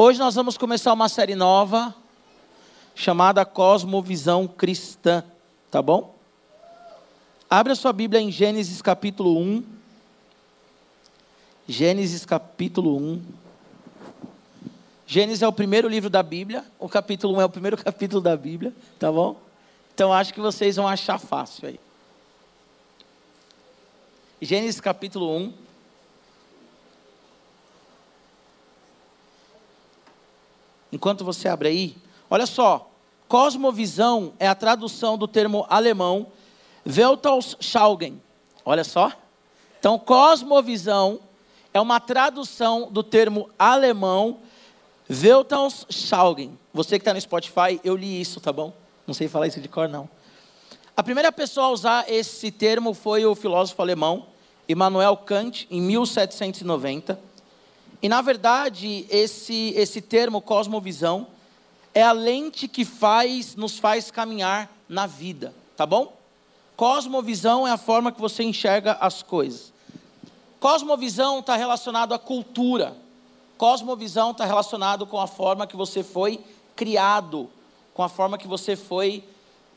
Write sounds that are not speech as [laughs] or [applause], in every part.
Hoje nós vamos começar uma série nova chamada Cosmovisão Cristã, tá bom? Abra sua Bíblia em Gênesis capítulo 1. Gênesis capítulo 1. Gênesis é o primeiro livro da Bíblia, o capítulo 1 é o primeiro [laughs] capítulo da Bíblia, tá bom? Então acho que vocês vão achar fácil aí. Gênesis capítulo 1. Enquanto você abre aí, olha só, cosmovisão é a tradução do termo alemão Weltanschauung. Olha só. Então, cosmovisão é uma tradução do termo alemão Weltanschauung. Você que está no Spotify, eu li isso, tá bom? Não sei falar isso de cor, não. A primeira pessoa a usar esse termo foi o filósofo alemão Immanuel Kant, em 1790. E na verdade, esse, esse termo cosmovisão é a lente que faz, nos faz caminhar na vida, tá bom? Cosmovisão é a forma que você enxerga as coisas. Cosmovisão está relacionado à cultura. Cosmovisão está relacionado com a forma que você foi criado, com a forma que você foi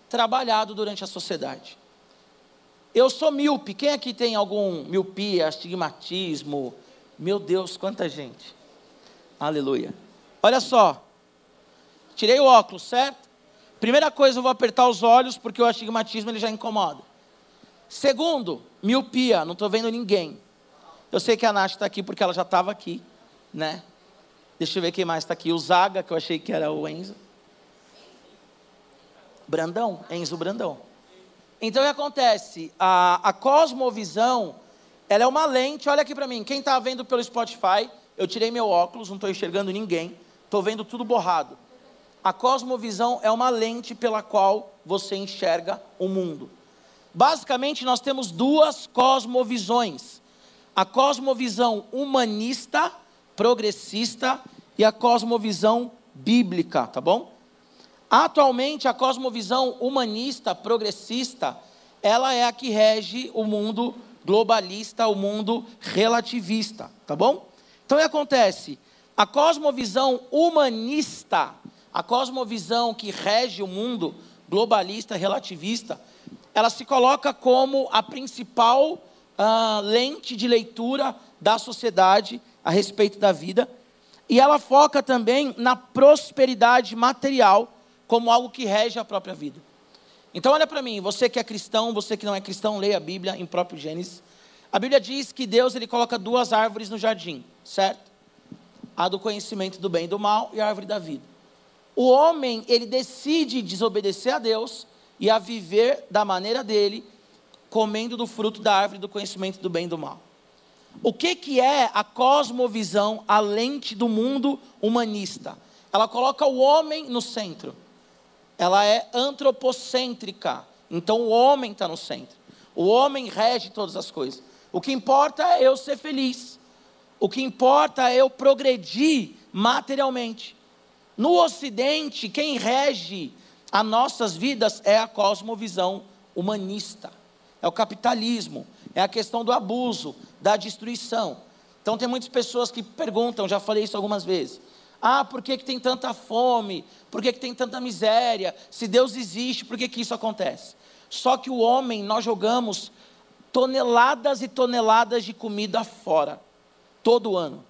trabalhado durante a sociedade. Eu sou míope. Quem aqui tem algum miopia, astigmatismo, meu Deus, quanta gente. Aleluia. Olha só. Tirei o óculos, certo? Primeira coisa, eu vou apertar os olhos, porque o astigmatismo ele já incomoda. Segundo, miopia, não estou vendo ninguém. Eu sei que a Nath está aqui porque ela já estava aqui, né? Deixa eu ver quem mais está aqui. O Zaga, que eu achei que era o Enzo. Brandão, Enzo Brandão. Então o que acontece? A, a cosmovisão ela é uma lente, olha aqui para mim. Quem está vendo pelo Spotify, eu tirei meu óculos, não estou enxergando ninguém, estou vendo tudo borrado. A cosmovisão é uma lente pela qual você enxerga o mundo. Basicamente, nós temos duas cosmovisões: a cosmovisão humanista, progressista, e a cosmovisão bíblica, tá bom? Atualmente, a cosmovisão humanista, progressista, ela é a que rege o mundo globalista ao mundo relativista, tá bom? Então o que acontece? A cosmovisão humanista, a cosmovisão que rege o mundo globalista, relativista, ela se coloca como a principal uh, lente de leitura da sociedade a respeito da vida, e ela foca também na prosperidade material como algo que rege a própria vida. Então, olha para mim, você que é cristão, você que não é cristão, leia a Bíblia em próprio Gênesis. A Bíblia diz que Deus ele coloca duas árvores no jardim, certo? A do conhecimento do bem e do mal e a árvore da vida. O homem, ele decide desobedecer a Deus e a viver da maneira dele, comendo do fruto da árvore do conhecimento do bem e do mal. O que, que é a cosmovisão, a lente do mundo humanista? Ela coloca o homem no centro ela é antropocêntrica. Então o homem está no centro. O homem rege todas as coisas. O que importa é eu ser feliz. O que importa é eu progredir materialmente. No Ocidente, quem rege as nossas vidas é a cosmovisão humanista. É o capitalismo, é a questão do abuso, da destruição. Então tem muitas pessoas que perguntam, já falei isso algumas vezes. Ah, por que, que tem tanta fome? Por que, que tem tanta miséria? Se Deus existe, por que, que isso acontece? Só que o homem, nós jogamos toneladas e toneladas de comida fora, todo ano.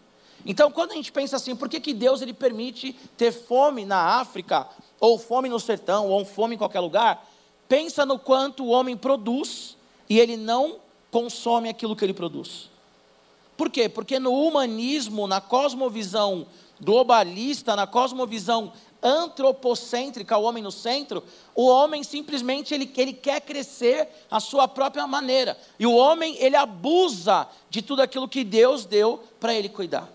Então, quando a gente pensa assim, por que, que Deus ele permite ter fome na África, ou fome no sertão, ou fome em qualquer lugar? Pensa no quanto o homem produz e ele não consome aquilo que ele produz. Por quê? Porque no humanismo, na cosmovisão globalista, na cosmovisão antropocêntrica, o homem no centro, o homem simplesmente ele, ele quer crescer à sua própria maneira. E o homem, ele abusa de tudo aquilo que Deus deu para ele cuidar.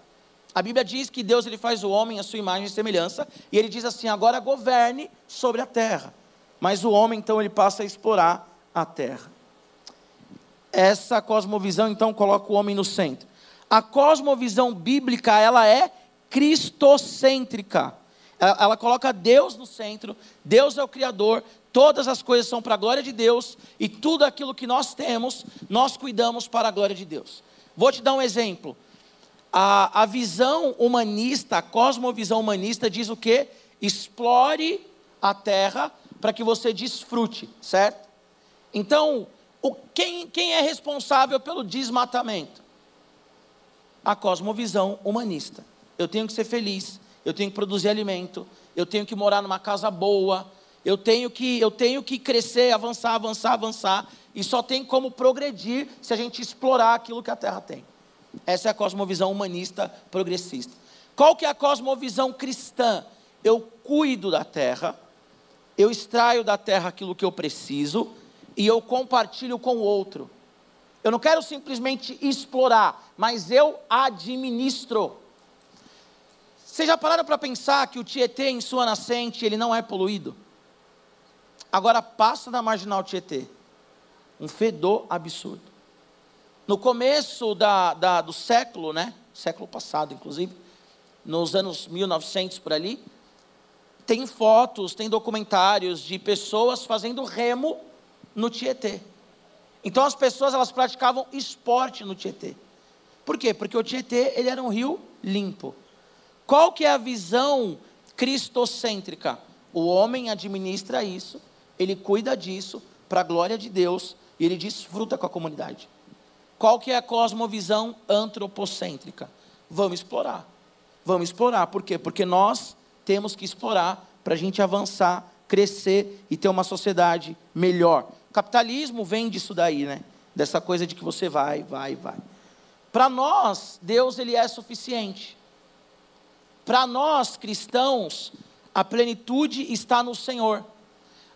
A Bíblia diz que Deus ele faz o homem à sua imagem e semelhança, e ele diz assim: agora governe sobre a terra. Mas o homem, então, ele passa a explorar a terra. Essa cosmovisão, então, coloca o homem no centro. A cosmovisão bíblica, ela é cristocêntrica. Ela, coloca Deus no centro, Deus é o Criador, todas as coisas são para a glória de Deus, e tudo aquilo que nós temos, nós cuidamos para a glória de Deus. Vou te dar um exemplo. a, a visão humanista, a cosmovisão humanista diz o quê? Explore a terra para que você desfrute, certo? Então, o, quem, quem é responsável pelo desmatamento? A cosmovisão humanista. Eu tenho que ser feliz, eu tenho que produzir alimento, eu tenho que morar numa casa boa, eu tenho que, eu tenho que crescer, avançar, avançar, avançar, e só tem como progredir se a gente explorar aquilo que a Terra tem. Essa é a cosmovisão humanista progressista. Qual que é a cosmovisão cristã? Eu cuido da terra, eu extraio da terra aquilo que eu preciso e eu compartilho com o outro. Eu não quero simplesmente explorar, mas eu administro. Vocês já pararam para pensar que o Tietê, em sua nascente, ele não é poluído? Agora passa da marginal Tietê. Um fedor absurdo. No começo da, da, do século, né? Século passado, inclusive, nos anos 1900 por ali, tem fotos, tem documentários de pessoas fazendo remo no Tietê. Então as pessoas elas praticavam esporte no Tietê. Por quê? Porque o Tietê ele era um rio limpo. Qual que é a visão cristocêntrica? O homem administra isso, ele cuida disso para a glória de Deus e ele desfruta com a comunidade. Qual que é a cosmovisão antropocêntrica? Vamos explorar. Vamos explorar. Por quê? Porque nós temos que explorar para a gente avançar, crescer e ter uma sociedade melhor. Capitalismo vem disso daí, né? Dessa coisa de que você vai, vai, vai. Para nós, Deus ele é suficiente. Para nós cristãos, a plenitude está no Senhor.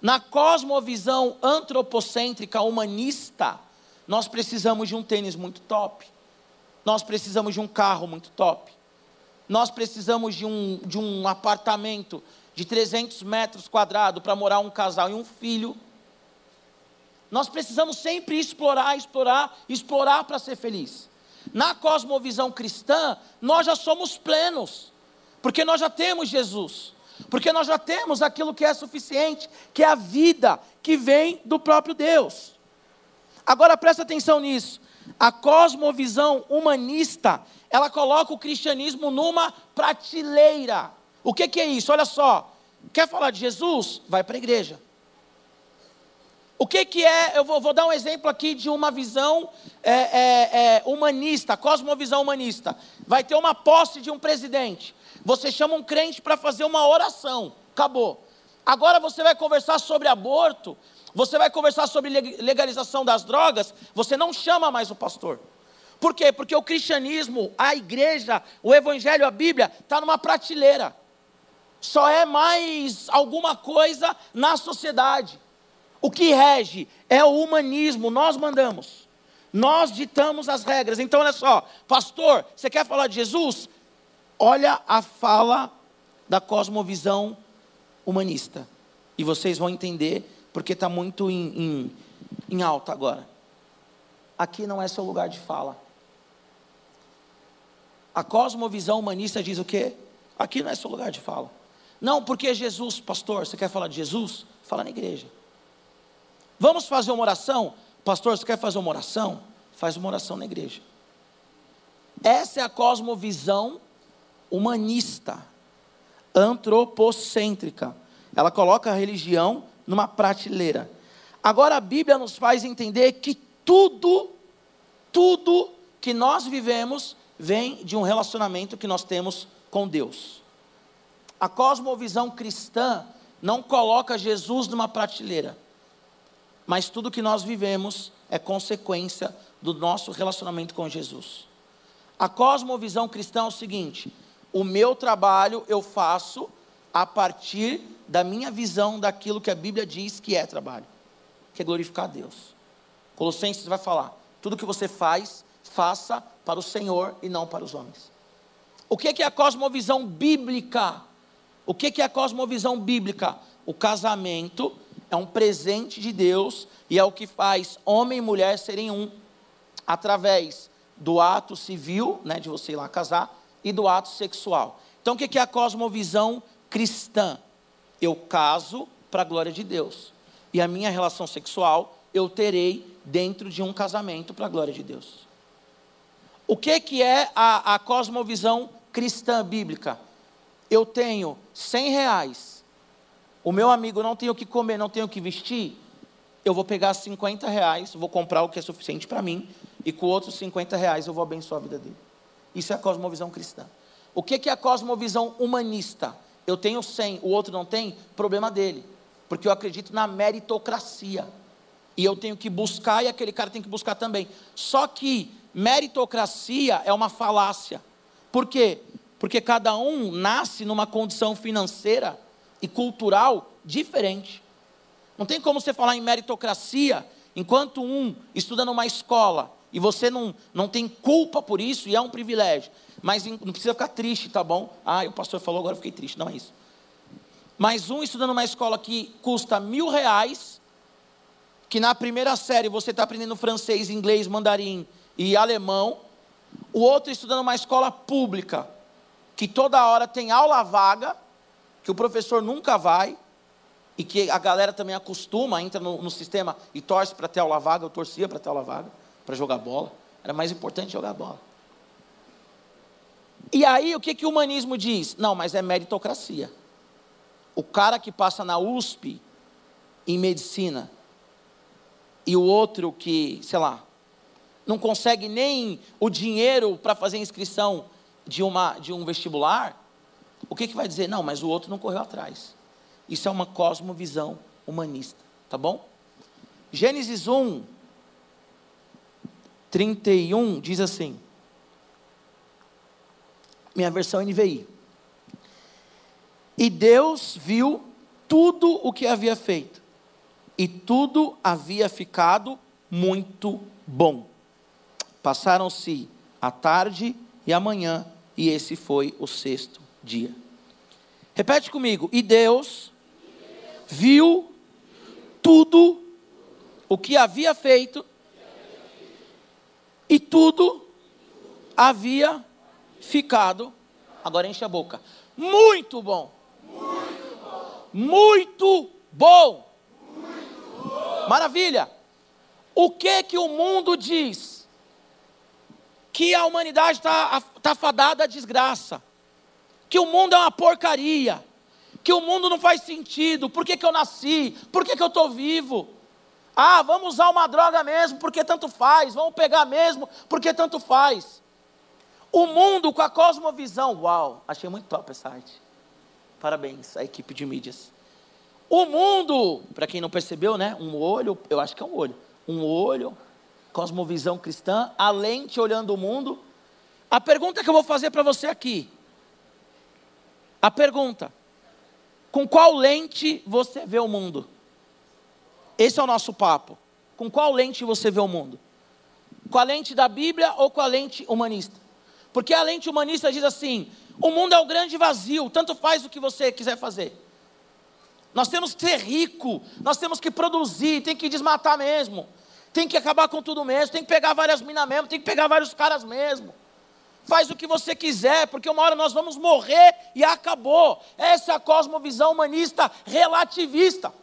Na cosmovisão antropocêntrica humanista, nós precisamos de um tênis muito top. Nós precisamos de um carro muito top. Nós precisamos de um, de um apartamento de 300 metros quadrados para morar um casal e um filho. Nós precisamos sempre explorar, explorar, explorar para ser feliz. Na cosmovisão cristã, nós já somos plenos, porque nós já temos Jesus, porque nós já temos aquilo que é suficiente, que é a vida que vem do próprio Deus. Agora presta atenção nisso. A cosmovisão humanista, ela coloca o cristianismo numa prateleira. O que, que é isso? Olha só. Quer falar de Jesus? Vai para a igreja. O que, que é? Eu vou, vou, dar um exemplo aqui de uma visão é, é, é, humanista, cosmovisão humanista. Vai ter uma posse de um presidente. Você chama um crente para fazer uma oração. Acabou. Agora você vai conversar sobre aborto. Você vai conversar sobre legalização das drogas, você não chama mais o pastor. Por quê? Porque o cristianismo, a igreja, o evangelho, a Bíblia, está numa prateleira. Só é mais alguma coisa na sociedade. O que rege é o humanismo, nós mandamos. Nós ditamos as regras. Então, olha só, pastor, você quer falar de Jesus? Olha a fala da cosmovisão humanista. E vocês vão entender porque está muito em, em, em alta agora. Aqui não é seu lugar de fala. A cosmovisão humanista diz o quê? Aqui não é seu lugar de fala. Não, porque Jesus, pastor, você quer falar de Jesus? Fala na igreja. Vamos fazer uma oração? Pastor, você quer fazer uma oração? Faz uma oração na igreja. Essa é a cosmovisão humanista, antropocêntrica. Ela coloca a religião numa prateleira. Agora a Bíblia nos faz entender que tudo, tudo que nós vivemos vem de um relacionamento que nós temos com Deus. A cosmovisão cristã não coloca Jesus numa prateleira, mas tudo que nós vivemos é consequência do nosso relacionamento com Jesus. A cosmovisão cristã é o seguinte: o meu trabalho eu faço a partir da minha visão daquilo que a Bíblia diz que é trabalho, que é glorificar a Deus. Colossenses vai falar: tudo que você faz, faça para o Senhor e não para os homens. O que é a cosmovisão bíblica? O que é a cosmovisão bíblica? O casamento é um presente de Deus e é o que faz homem e mulher serem um, através do ato civil, né, de você ir lá casar, e do ato sexual. Então, o que é a cosmovisão cristã? eu caso para a glória de Deus. E a minha relação sexual eu terei dentro de um casamento para a glória de Deus. O que, que é a, a cosmovisão cristã bíblica? Eu tenho 100 reais, o meu amigo não tem o que comer, não tem o que vestir, eu vou pegar 50 reais, vou comprar o que é suficiente para mim, e com outros 50 reais eu vou abençoar a vida dele. Isso é a cosmovisão cristã. O que, é a cosmovisão humanista? Eu tenho 100, o outro não tem, problema dele. Porque eu acredito na meritocracia. E eu tenho que buscar e aquele cara tem que buscar também. Só que meritocracia é uma falácia. Por quê? Porque cada um nasce numa condição financeira e cultural diferente. Não tem como você falar em meritocracia enquanto um estuda numa escola e você não, não tem culpa por isso e é um privilégio. Mas não precisa ficar triste, tá bom? Ah, o pastor falou, agora eu fiquei triste. Não é isso. Mas um estudando numa escola que custa mil reais, que na primeira série você está aprendendo francês, inglês, mandarim e alemão. O outro estudando numa escola pública, que toda hora tem aula vaga, que o professor nunca vai, e que a galera também acostuma, entra no, no sistema e torce para ter aula vaga, eu torcia para ter aula vaga para jogar bola. Era mais importante jogar bola. E aí, o que, que o humanismo diz? Não, mas é meritocracia. O cara que passa na USP em medicina e o outro que, sei lá, não consegue nem o dinheiro para fazer inscrição de, uma, de um vestibular, o que, que vai dizer? Não, mas o outro não correu atrás. Isso é uma cosmovisão humanista, tá bom? Gênesis 1, 31 diz assim, minha versão NVI. E Deus viu tudo o que havia feito, e tudo havia ficado muito bom. Passaram-se a tarde e a manhã, e esse foi o sexto dia. Repete comigo. E Deus viu tudo o que havia feito, e tudo havia ficado, agora enche a boca, muito bom. Muito bom. Muito bom. Muito bom. Maravilha. O que que o mundo diz? Que a humanidade está tá fadada à desgraça. Que o mundo é uma porcaria. Que o mundo não faz sentido. Por que, que eu nasci? Por que, que eu estou vivo? Ah, vamos usar uma droga mesmo, porque tanto faz. Vamos pegar mesmo, porque tanto faz. O mundo com a cosmovisão. Uau, achei muito top essa arte. Parabéns à equipe de mídias. O mundo, para quem não percebeu, né? Um olho, eu acho que é um olho. Um olho, cosmovisão cristã, a lente olhando o mundo. A pergunta que eu vou fazer para você aqui. A pergunta: com qual lente você vê o mundo? Esse é o nosso papo. Com qual lente você vê o mundo? Com a lente da Bíblia ou com a lente humanista? Porque a lente humanista diz assim: o mundo é um grande vazio, tanto faz o que você quiser fazer. Nós temos que ser rico, nós temos que produzir, tem que desmatar mesmo, tem que acabar com tudo mesmo, tem que pegar várias minas mesmo, tem que pegar vários caras mesmo. Faz o que você quiser, porque uma hora nós vamos morrer e acabou. Essa é a cosmovisão humanista relativista.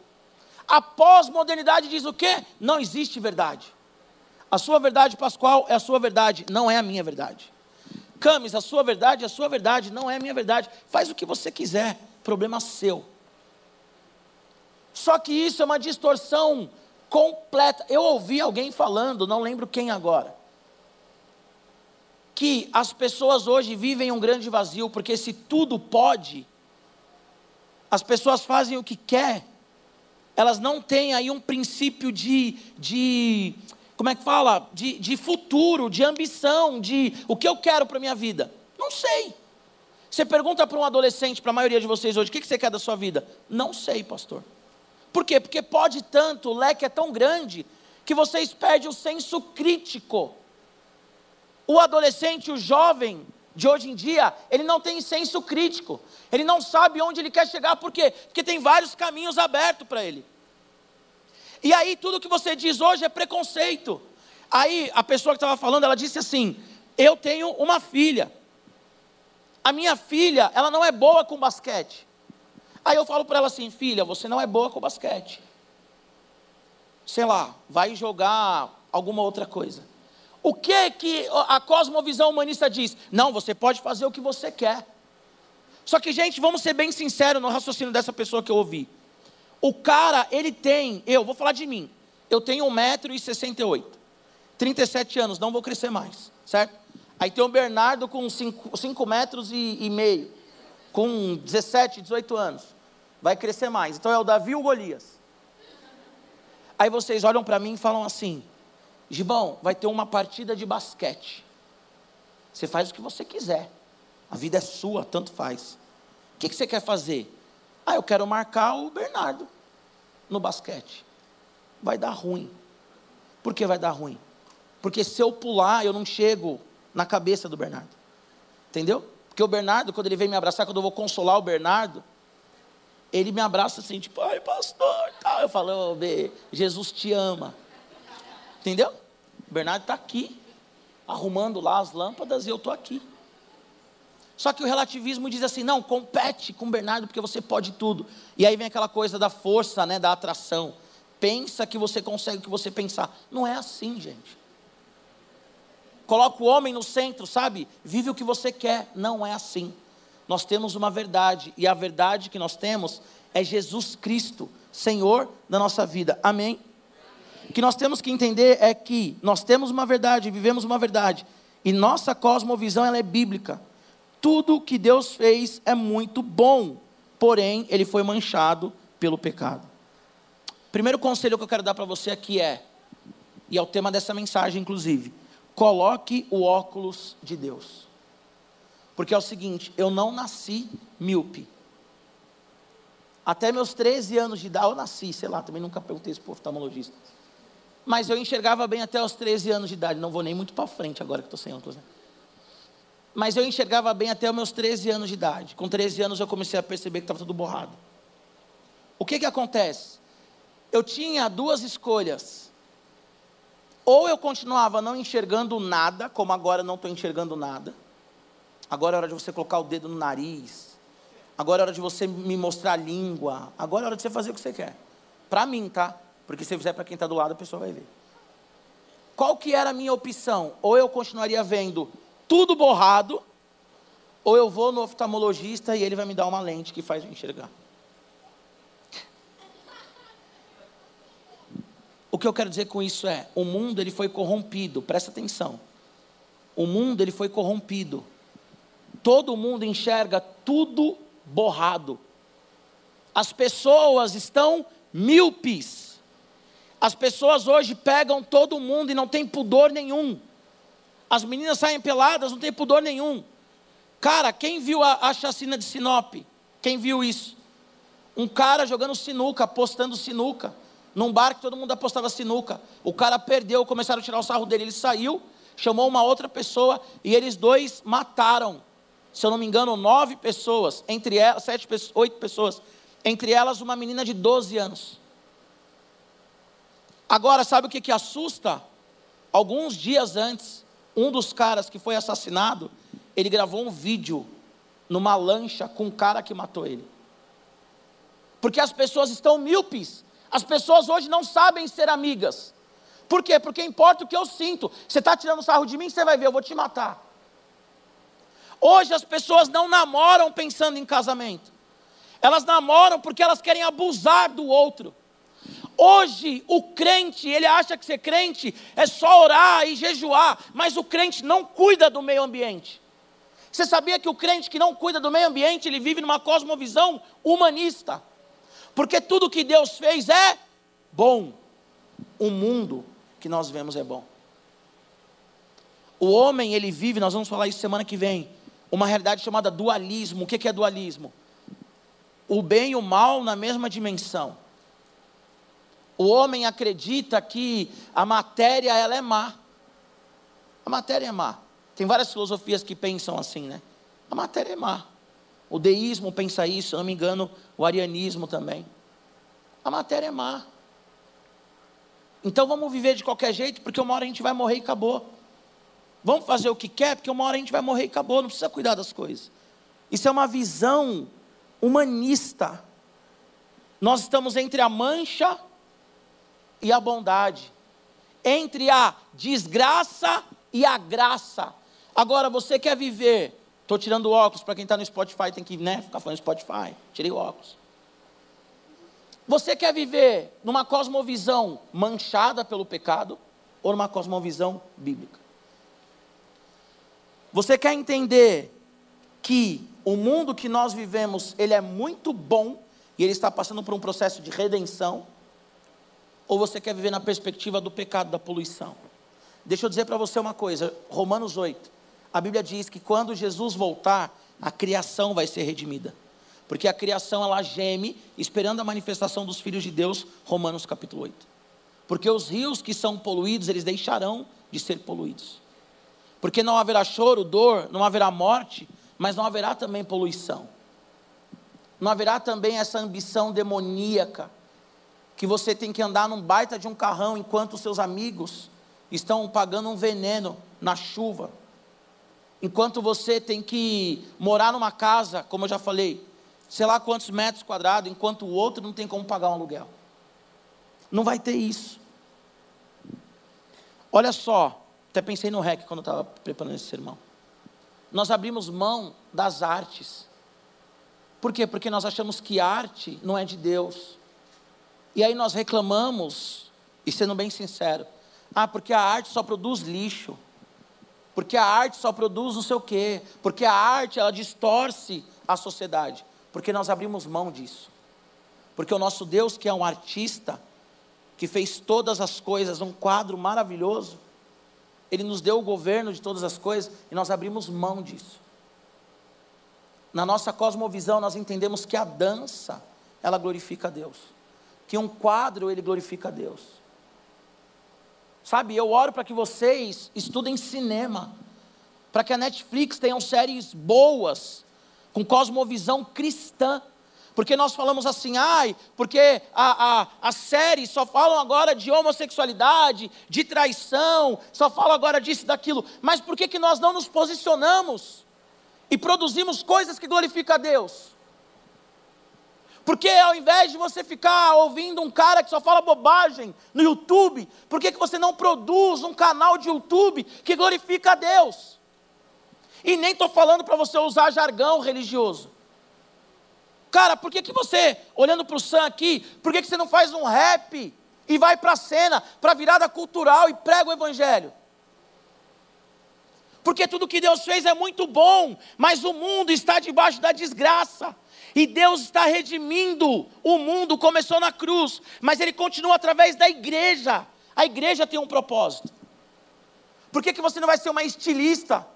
A pós-modernidade diz o quê? Não existe verdade. A sua verdade pascual é a sua verdade, não é a minha verdade. Camis, a sua verdade é a sua verdade, não é a minha verdade. Faz o que você quiser, problema seu. Só que isso é uma distorção completa. Eu ouvi alguém falando, não lembro quem agora, que as pessoas hoje vivem um grande vazio, porque se tudo pode, as pessoas fazem o que quer elas não têm aí um princípio de, de como é que fala? De, de futuro, de ambição, de o que eu quero para a minha vida. Não sei. Você pergunta para um adolescente, para a maioria de vocês hoje, o que você quer da sua vida? Não sei, pastor. Por quê? Porque pode tanto, o leque é tão grande, que vocês perdem o senso crítico. O adolescente, o jovem de hoje em dia, ele não tem senso crítico. Ele não sabe onde ele quer chegar, por quê? Porque tem vários caminhos abertos para ele. E aí tudo que você diz hoje é preconceito. Aí a pessoa que estava falando, ela disse assim: "Eu tenho uma filha. A minha filha, ela não é boa com basquete." Aí eu falo para ela assim: "Filha, você não é boa com basquete. Sei lá, vai jogar alguma outra coisa. O que que a cosmovisão humanista diz? Não, você pode fazer o que você quer. Só que, gente, vamos ser bem sinceros no raciocínio dessa pessoa que eu ouvi. O cara, ele tem, eu vou falar de mim, eu tenho 1,68m, 37 anos, não vou crescer mais, certo? Aí tem o Bernardo com 5 metros e, e meio, com 17, 18 anos, vai crescer mais. Então é o Davi ou o Golias? Aí vocês olham para mim e falam assim: Gibão, vai ter uma partida de basquete. Você faz o que você quiser. A vida é sua, tanto faz. O que, que você quer fazer? Ah, eu quero marcar o Bernardo no basquete. Vai dar ruim. Por que vai dar ruim? Porque se eu pular, eu não chego na cabeça do Bernardo. Entendeu? Porque o Bernardo, quando ele vem me abraçar, quando eu vou consolar o Bernardo, ele me abraça assim, tipo, ai, pastor, tal. Eu falo, oh, Jesus te ama. Entendeu? O Bernardo está aqui, arrumando lá as lâmpadas e eu estou aqui. Só que o relativismo diz assim: não, compete com o Bernardo porque você pode tudo. E aí vem aquela coisa da força, né, da atração. Pensa que você consegue o que você pensar. Não é assim, gente. Coloca o homem no centro, sabe? Vive o que você quer. Não é assim. Nós temos uma verdade, e a verdade que nós temos é Jesus Cristo, Senhor da nossa vida. Amém? O que nós temos que entender é que nós temos uma verdade, vivemos uma verdade, e nossa cosmovisão ela é bíblica. Tudo que Deus fez é muito bom, porém ele foi manchado pelo pecado. Primeiro conselho que eu quero dar para você aqui é, e é o tema dessa mensagem inclusive, coloque o óculos de Deus. Porque é o seguinte, eu não nasci míope. Até meus 13 anos de idade, eu nasci, sei lá, também nunca perguntei isso para oftalmologista. Mas eu enxergava bem até os 13 anos de idade, não vou nem muito para frente agora que estou sem óculos. Né? mas eu enxergava bem até os meus 13 anos de idade. Com 13 anos eu comecei a perceber que estava tudo borrado. O que que acontece? Eu tinha duas escolhas. Ou eu continuava não enxergando nada, como agora não estou enxergando nada. Agora é hora de você colocar o dedo no nariz. Agora é hora de você me mostrar a língua. Agora é hora de você fazer o que você quer. Para mim, tá? Porque se fizer para quem está do lado, a pessoa vai ver. Qual que era a minha opção? Ou eu continuaria vendo tudo borrado, ou eu vou no oftalmologista e ele vai me dar uma lente que faz eu enxergar. O que eu quero dizer com isso é, o mundo ele foi corrompido, presta atenção. O mundo ele foi corrompido. Todo mundo enxerga tudo borrado. As pessoas estão míopes. As pessoas hoje pegam todo mundo e não tem pudor nenhum. As meninas saem peladas, não tem pudor nenhum. Cara, quem viu a, a chacina de Sinop? Quem viu isso? Um cara jogando sinuca, apostando sinuca. Num bar que todo mundo apostava sinuca. O cara perdeu, começaram a tirar o sarro dele. Ele saiu, chamou uma outra pessoa e eles dois mataram. Se eu não me engano, nove pessoas, entre elas, sete, oito pessoas. Entre elas, uma menina de 12 anos. Agora, sabe o que, que assusta? Alguns dias antes, um dos caras que foi assassinado, ele gravou um vídeo numa lancha com o cara que matou ele. Porque as pessoas estão míopes. As pessoas hoje não sabem ser amigas. Por quê? Porque importa o que eu sinto. Você está tirando sarro de mim, você vai ver, eu vou te matar. Hoje as pessoas não namoram pensando em casamento. Elas namoram porque elas querem abusar do outro. Hoje, o crente, ele acha que ser crente é só orar e jejuar, mas o crente não cuida do meio ambiente. Você sabia que o crente que não cuida do meio ambiente, ele vive numa cosmovisão humanista? Porque tudo que Deus fez é bom. O mundo que nós vemos é bom. O homem, ele vive, nós vamos falar isso semana que vem, uma realidade chamada dualismo. O que é dualismo? O bem e o mal na mesma dimensão. O homem acredita que a matéria ela é má. A matéria é má. Tem várias filosofias que pensam assim, né? A matéria é má. O deísmo pensa isso, se não me engano, o arianismo também. A matéria é má. Então vamos viver de qualquer jeito, porque uma hora a gente vai morrer e acabou. Vamos fazer o que quer, porque uma hora a gente vai morrer e acabou, não precisa cuidar das coisas. Isso é uma visão humanista. Nós estamos entre a mancha e a bondade, entre a desgraça e a graça. Agora, você quer viver. Estou tirando o óculos, para quem está no Spotify tem que né, ficar falando Spotify. Tirei o óculos. Você quer viver numa cosmovisão manchada pelo pecado ou numa cosmovisão bíblica? Você quer entender que o mundo que nós vivemos, ele é muito bom e ele está passando por um processo de redenção? Ou você quer viver na perspectiva do pecado, da poluição? Deixa eu dizer para você uma coisa, Romanos 8. A Bíblia diz que quando Jesus voltar, a criação vai ser redimida. Porque a criação ela geme esperando a manifestação dos filhos de Deus, Romanos capítulo 8. Porque os rios que são poluídos, eles deixarão de ser poluídos. Porque não haverá choro, dor, não haverá morte, mas não haverá também poluição. Não haverá também essa ambição demoníaca que você tem que andar num baita de um carrão enquanto os seus amigos estão pagando um veneno na chuva. Enquanto você tem que morar numa casa, como eu já falei, sei lá quantos metros quadrados, enquanto o outro não tem como pagar um aluguel. Não vai ter isso. Olha só, até pensei no REC quando eu estava preparando esse sermão. Nós abrimos mão das artes. Por quê? Porque nós achamos que arte não é de Deus. E aí nós reclamamos, e sendo bem sincero, ah, porque a arte só produz lixo. Porque a arte só produz não sei o quê. Porque a arte, ela distorce a sociedade porque nós abrimos mão disso. Porque o nosso Deus, que é um artista, que fez todas as coisas, um quadro maravilhoso, ele nos deu o governo de todas as coisas e nós abrimos mão disso. Na nossa cosmovisão, nós entendemos que a dança, ela glorifica a Deus. Que um quadro, ele glorifica a Deus. Sabe, eu oro para que vocês estudem cinema, para que a Netflix tenha séries boas, com cosmovisão cristã. Porque nós falamos assim, ai, porque a, a, as séries só falam agora de homossexualidade, de traição, só falam agora disso e daquilo. Mas por que, que nós não nos posicionamos e produzimos coisas que glorificam a Deus? Porque ao invés de você ficar ouvindo um cara que só fala bobagem no YouTube, por que, que você não produz um canal de YouTube que glorifica a Deus? E nem estou falando para você usar jargão religioso. Cara, por que, que você, olhando para o Sam aqui, por que, que você não faz um rap e vai para a cena, para a virada cultural e prega o Evangelho? Porque tudo que Deus fez é muito bom, mas o mundo está debaixo da desgraça. E Deus está redimindo o mundo, começou na cruz, mas Ele continua através da igreja. A igreja tem um propósito. Por que, que você não vai ser uma estilista?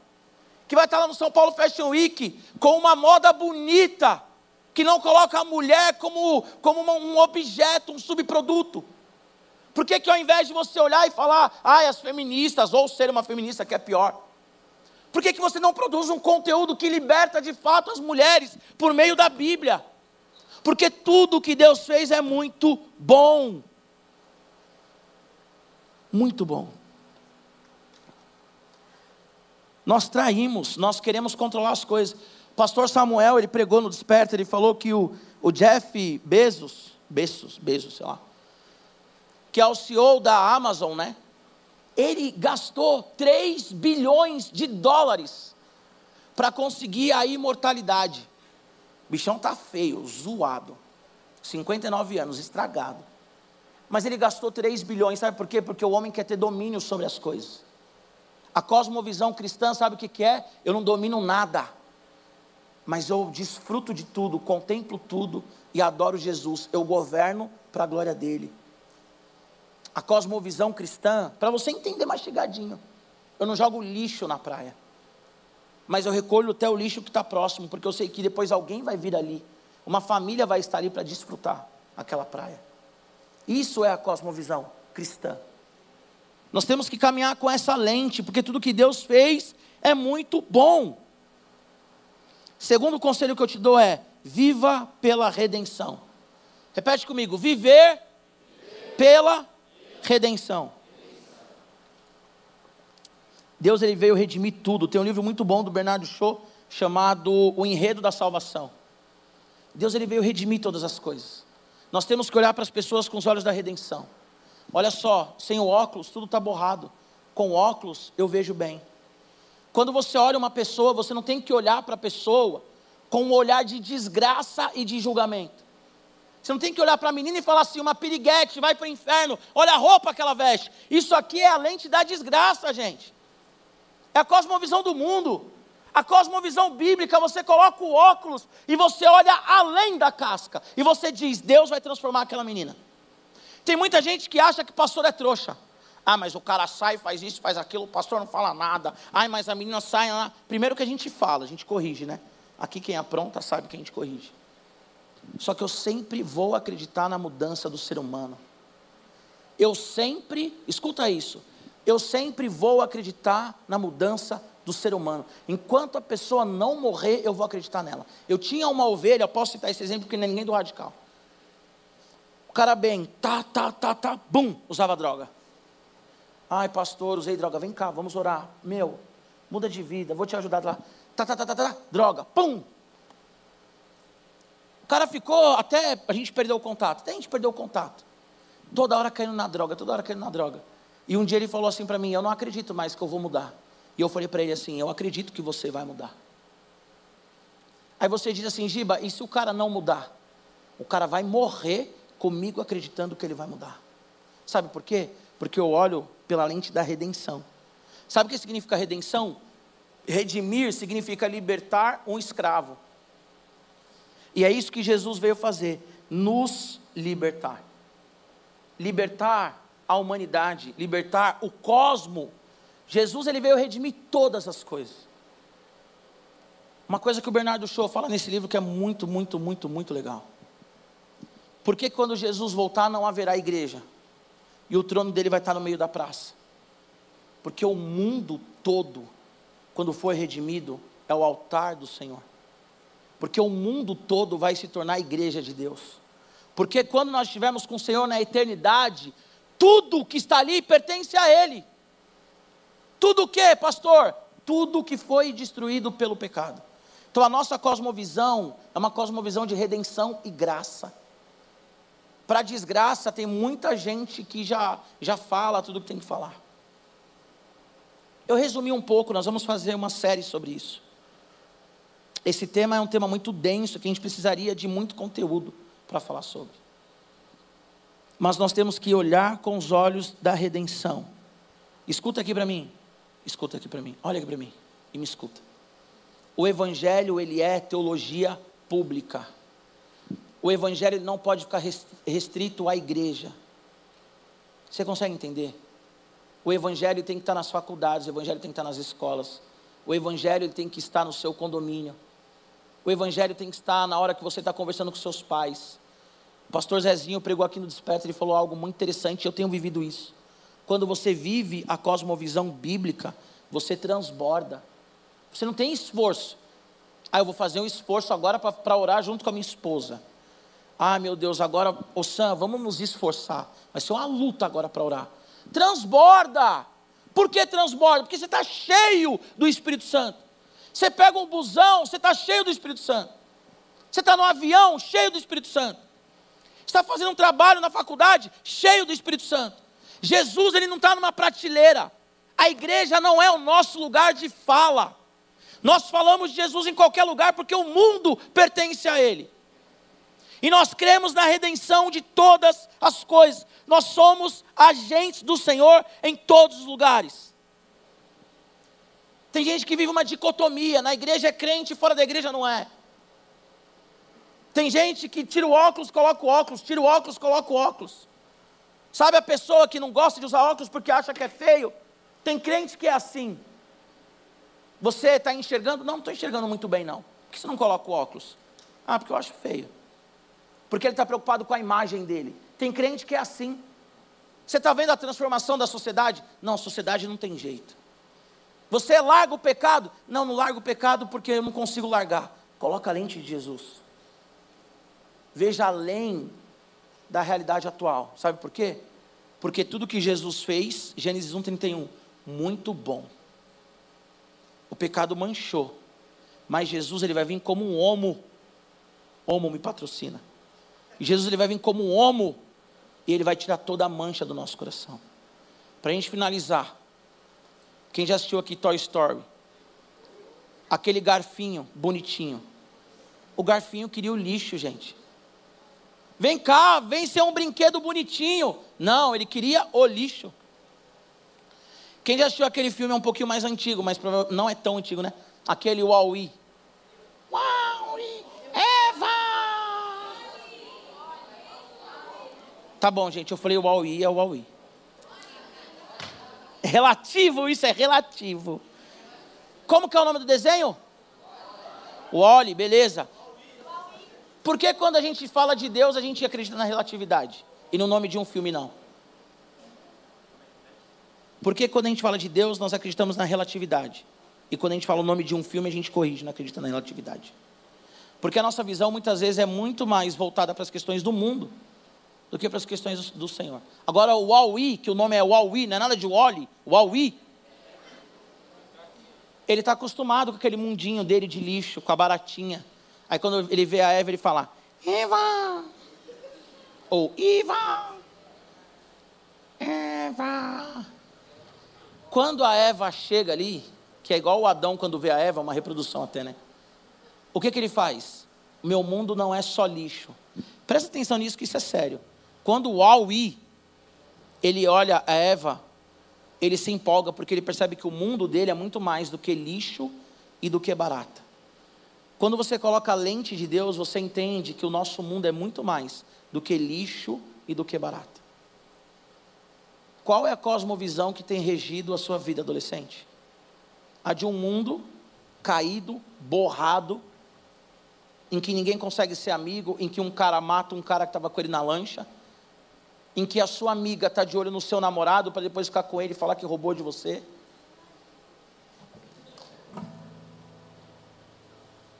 que vai estar lá no São Paulo Fashion Week com uma moda bonita, que não coloca a mulher como, como um objeto, um subproduto. Por que, que ao invés de você olhar e falar, ai, as feministas, ou ser uma feminista que é pior, por que, que você não produz um conteúdo que liberta de fato as mulheres por meio da Bíblia? Porque tudo que Deus fez é muito bom. Muito bom. Nós traímos, nós queremos controlar as coisas. Pastor Samuel, ele pregou no Desperta, ele falou que o, o Jeff Bezos, Bezos, Bezos, sei lá, que é o CEO da Amazon, né? Ele gastou 3 bilhões de dólares para conseguir a imortalidade. O bichão tá feio, zoado. 59 anos, estragado. Mas ele gastou 3 bilhões, sabe por quê? Porque o homem quer ter domínio sobre as coisas. A cosmovisão cristã, sabe o que, é? Eu não domino nada, mas eu desfruto de tudo, contemplo tudo e adoro Jesus. Eu governo para a glória dele. A cosmovisão cristã, para você entender mais chegadinho, eu não jogo lixo na praia, mas eu recolho até o lixo que está próximo, porque eu sei que depois alguém vai vir ali, uma família vai estar ali para desfrutar aquela praia. Isso é a cosmovisão cristã. Nós temos que caminhar com essa lente, porque tudo que Deus fez é muito bom. Segundo conselho que eu te dou é: viva pela redenção. Repete comigo: viver pela redenção. Deus ele veio redimir tudo. Tem um livro muito bom do Bernardo Shaw chamado O Enredo da Salvação. Deus ele veio redimir todas as coisas. Nós temos que olhar para as pessoas com os olhos da redenção. Olha só, sem o óculos, tudo está borrado. com óculos, eu vejo bem. Quando você olha uma pessoa, você não tem que olhar para a pessoa com um olhar de desgraça e de julgamento. Você não tem que olhar para a menina e falar assim, uma piriguete, vai para o inferno, olha a roupa que ela veste. Isso aqui é a lente da desgraça, gente. É a cosmovisão do mundo. A cosmovisão bíblica, você coloca o óculos e você olha além da casca. E você diz, Deus vai transformar aquela menina. Tem muita gente que acha que pastor é trouxa. Ah, mas o cara sai, faz isso, faz aquilo, o pastor não fala nada. Ai, mas a menina sai lá. Primeiro que a gente fala, a gente corrige, né? Aqui quem apronta sabe que a gente corrige. Só que eu sempre vou acreditar na mudança do ser humano. Eu sempre, escuta isso, eu sempre vou acreditar na mudança do ser humano. Enquanto a pessoa não morrer, eu vou acreditar nela. Eu tinha uma ovelha, eu posso citar esse exemplo porque não é ninguém do radical. O cara bem, tá, tá, tá, tá, bum, usava droga. Ai, pastor, usei droga, vem cá, vamos orar. Meu, muda de vida, vou te ajudar lá. Tá, tá, tá, tá, tá, droga, pum. Cara ficou até a gente perdeu o contato, até a gente perdeu o contato. Toda hora caindo na droga, toda hora caindo na droga. E um dia ele falou assim para mim: Eu não acredito mais que eu vou mudar. E eu falei para ele assim: Eu acredito que você vai mudar. Aí você diz assim: Giba, e se o cara não mudar? O cara vai morrer comigo acreditando que ele vai mudar. Sabe por quê? Porque eu olho pela lente da redenção. Sabe o que significa redenção? Redimir significa libertar um escravo. E é isso que Jesus veio fazer, nos libertar. Libertar a humanidade, libertar o cosmo. Jesus ele veio redimir todas as coisas. Uma coisa que o Bernardo Shaw fala nesse livro que é muito, muito, muito, muito legal. Por que quando Jesus voltar não haverá igreja? E o trono dele vai estar no meio da praça? Porque o mundo todo, quando for redimido, é o altar do Senhor. Porque o mundo todo vai se tornar igreja de Deus. Porque quando nós estivermos com o Senhor na eternidade, tudo que está ali pertence a Ele. Tudo o que, pastor? Tudo que foi destruído pelo pecado. Então a nossa cosmovisão é uma cosmovisão de redenção e graça. Para desgraça, tem muita gente que já, já fala tudo o que tem que falar. Eu resumi um pouco, nós vamos fazer uma série sobre isso. Esse tema é um tema muito denso, que a gente precisaria de muito conteúdo para falar sobre. Mas nós temos que olhar com os olhos da redenção. Escuta aqui para mim. Escuta aqui para mim. Olha aqui para mim e me escuta. O evangelho, ele é teologia pública o evangelho não pode ficar restrito à igreja. Você consegue entender? O evangelho tem que estar nas faculdades, o evangelho tem que estar nas escolas. O evangelho tem que estar no seu condomínio. O evangelho tem que estar na hora que você está conversando com seus pais. O pastor Zezinho pregou aqui no Desperta, ele falou algo muito interessante, eu tenho vivido isso. Quando você vive a cosmovisão bíblica, você transborda. Você não tem esforço. Ah, eu vou fazer um esforço agora para orar junto com a minha esposa. Ah, meu Deus, agora, ô Sam, vamos nos esforçar. Vai ser uma luta agora para orar. Transborda. Por que transborda? Porque você está cheio do Espírito Santo. Você pega um busão, você está cheio do Espírito Santo. Você está no avião, cheio do Espírito Santo. Está fazendo um trabalho na faculdade, cheio do Espírito Santo. Jesus, ele não está numa prateleira. A igreja não é o nosso lugar de fala. Nós falamos de Jesus em qualquer lugar porque o mundo pertence a Ele. E nós cremos na redenção de todas as coisas. Nós somos agentes do Senhor em todos os lugares. Tem gente que vive uma dicotomia: na igreja é crente, fora da igreja não é. Tem gente que tira o óculos, coloca o óculos, tira o óculos, coloca o óculos. Sabe a pessoa que não gosta de usar óculos porque acha que é feio? Tem crente que é assim. Você está enxergando? Não, não estou enxergando muito bem, não. Por que você não coloca o óculos? Ah, porque eu acho feio porque ele está preocupado com a imagem dele. Tem crente que é assim. Você está vendo a transformação da sociedade? Não, a sociedade não tem jeito. Você larga o pecado? Não, não largo o pecado porque eu não consigo largar. Coloca a lente de Jesus. Veja além da realidade atual. Sabe por quê? Porque tudo que Jesus fez, Gênesis 1,31, muito bom. O pecado manchou. Mas Jesus ele vai vir como um homo. Homo me patrocina. Jesus ele vai vir como um homo e ele vai tirar toda a mancha do nosso coração. Para a gente finalizar, Quem já assistiu aqui Toy Story? Aquele garfinho bonitinho. O garfinho queria o lixo, gente. Vem cá, vem ser um brinquedo bonitinho. Não, ele queria o lixo. Quem já assistiu aquele filme é um pouquinho mais antigo, mas não é tão antigo, né? Aquele Wall-E. Wall-E, Eva! Tá bom, gente, eu falei Wall-E, é Wall-E. Relativo, isso é relativo. Como que é o nome do desenho? Wally, beleza. Por que quando a gente fala de Deus, a gente acredita na relatividade? E no nome de um filme não? Por que quando a gente fala de Deus, nós acreditamos na relatividade? E quando a gente fala o nome de um filme, a gente corrige, não acredita na relatividade. Porque a nossa visão muitas vezes é muito mais voltada para as questões do mundo do que para as questões do Senhor. Agora o Huawei, que o nome é Huawei, não é nada de Wally, Huawei, ele está acostumado com aquele mundinho dele de lixo, com a baratinha. Aí quando ele vê a Eva, ele fala, Eva! Ou Eva! Eva! Quando a Eva chega ali, que é igual o Adão quando vê a Eva, uma reprodução até, né? O que, que ele faz? Meu mundo não é só lixo. Presta atenção nisso, que isso é sério. Quando o Aui, ele olha a Eva, ele se empolga porque ele percebe que o mundo dele é muito mais do que lixo e do que barata. Quando você coloca a lente de Deus, você entende que o nosso mundo é muito mais do que lixo e do que barata. Qual é a cosmovisão que tem regido a sua vida adolescente? A de um mundo caído, borrado, em que ninguém consegue ser amigo, em que um cara mata um cara que estava com ele na lancha, em que a sua amiga está de olho no seu namorado para depois ficar com ele e falar que roubou de você.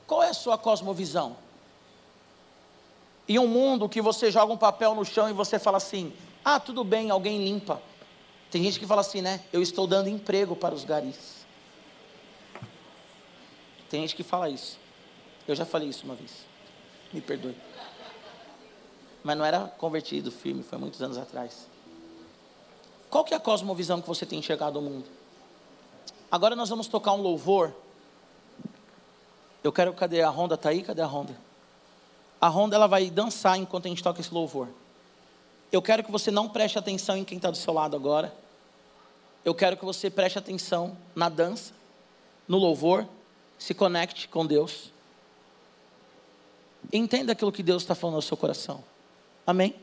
Qual é a sua cosmovisão? Em um mundo que você joga um papel no chão e você fala assim: ah, tudo bem, alguém limpa. Tem gente que fala assim, né? Eu estou dando emprego para os garis. Tem gente que fala isso. Eu já falei isso uma vez. Me perdoe. Mas não era convertido firme, foi muitos anos atrás. Qual que é a cosmovisão que você tem enxergado o mundo? Agora nós vamos tocar um louvor eu quero, cadê a Honda? Está aí? Cadê a Honda? A Honda ela vai dançar enquanto a gente toca esse louvor. Eu quero que você não preste atenção em quem está do seu lado agora. Eu quero que você preste atenção na dança, no louvor, se conecte com Deus. Entenda aquilo que Deus está falando no seu coração. Amém?